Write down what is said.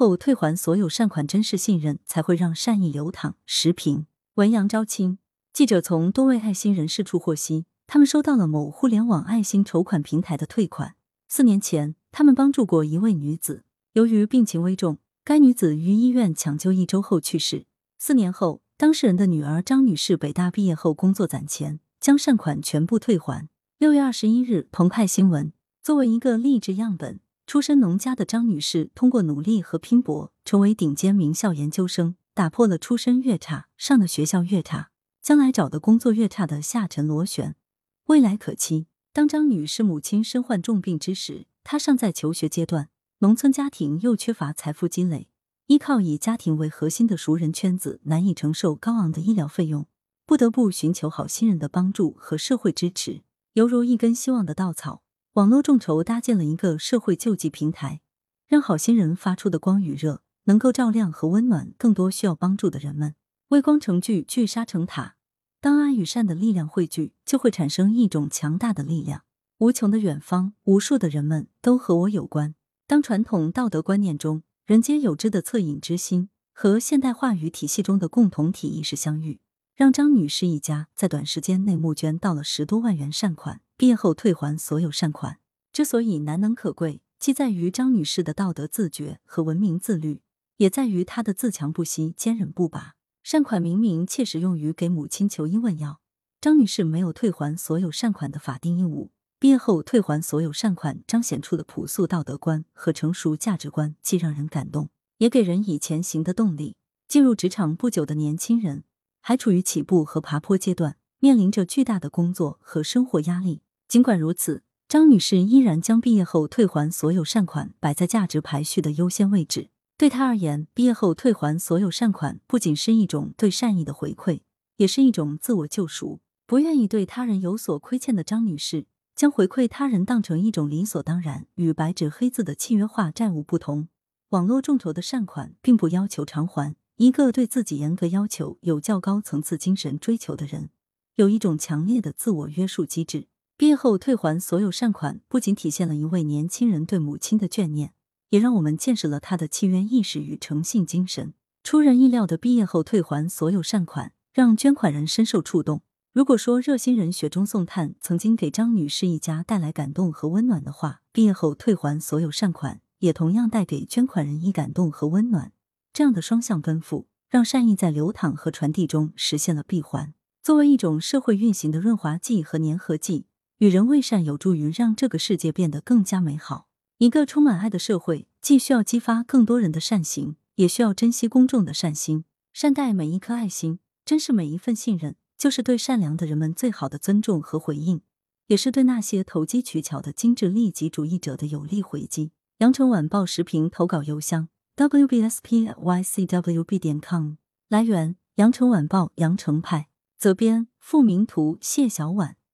后退还所有善款，真实信任才会让善意流淌。时评：文阳昭清。记者从多位爱心人士处获悉，他们收到了某互联网爱心筹款平台的退款。四年前，他们帮助过一位女子，由于病情危重，该女子于医院抢救一周后去世。四年后，当事人的女儿张女士北大毕业后工作攒钱，将善款全部退还。六月二十一日，澎湃新闻作为一个励志样本，出身农家的张女士通过努力和拼搏，成为顶尖名校研究生，打破了出身越差、上的学校越差、将来找的工作越差的下沉螺旋。未来可期。当张女士母亲身患重病之时，她尚在求学阶段，农村家庭又缺乏财富积累。依靠以家庭为核心的熟人圈子难以承受高昂的医疗费用，不得不寻求好心人的帮助和社会支持，犹如一根希望的稻草。网络众筹搭建了一个社会救济平台，让好心人发出的光与热能够照亮和温暖更多需要帮助的人们。微光成聚，聚沙成塔。当爱与善的力量汇聚，就会产生一种强大的力量。无穷的远方，无数的人们都和我有关。当传统道德观念中，人皆有之的恻隐之心和现代话语体系中的共同体意识相遇，让张女士一家在短时间内募捐到了十多万元善款，毕业后退还所有善款。之所以难能可贵，既在于张女士的道德自觉和文明自律，也在于她的自强不息、坚韧不拔。善款明明切实用于给母亲求医问药，张女士没有退还所有善款的法定义务。毕业后退还所有善款，彰显出的朴素道德观和成熟价值观，既让人感动，也给人以前行的动力。进入职场不久的年轻人，还处于起步和爬坡阶段，面临着巨大的工作和生活压力。尽管如此，张女士依然将毕业后退还所有善款摆在价值排序的优先位置。对她而言，毕业后退还所有善款，不仅是一种对善意的回馈，也是一种自我救赎。不愿意对他人有所亏欠的张女士。将回馈他人当成一种理所当然，与白纸黑字的契约化债务不同。网络众筹的善款并不要求偿还。一个对自己严格要求、有较高层次精神追求的人，有一种强烈的自我约束机制。毕业后退还所有善款，不仅体现了一位年轻人对母亲的眷念，也让我们见识了他的契约意识与诚信精神。出人意料的毕业后退还所有善款，让捐款人深受触动。如果说热心人雪中送炭曾经给张女士一家带来感动和温暖的话，毕业后退还所有善款也同样带给捐款人以感动和温暖。这样的双向奔赴，让善意在流淌和传递中实现了闭环。作为一种社会运行的润滑剂和粘合剂，与人为善有助于让这个世界变得更加美好。一个充满爱的社会，既需要激发更多人的善行，也需要珍惜公众的善心，善待每一颗爱心，珍视每一份信任。就是对善良的人们最好的尊重和回应，也是对那些投机取巧的精致利己主义者的有力回击。羊城晚报时评投稿邮箱：wbspycwb 点 com。来源：羊城晚报羊城派。责编：付明图。谢小婉。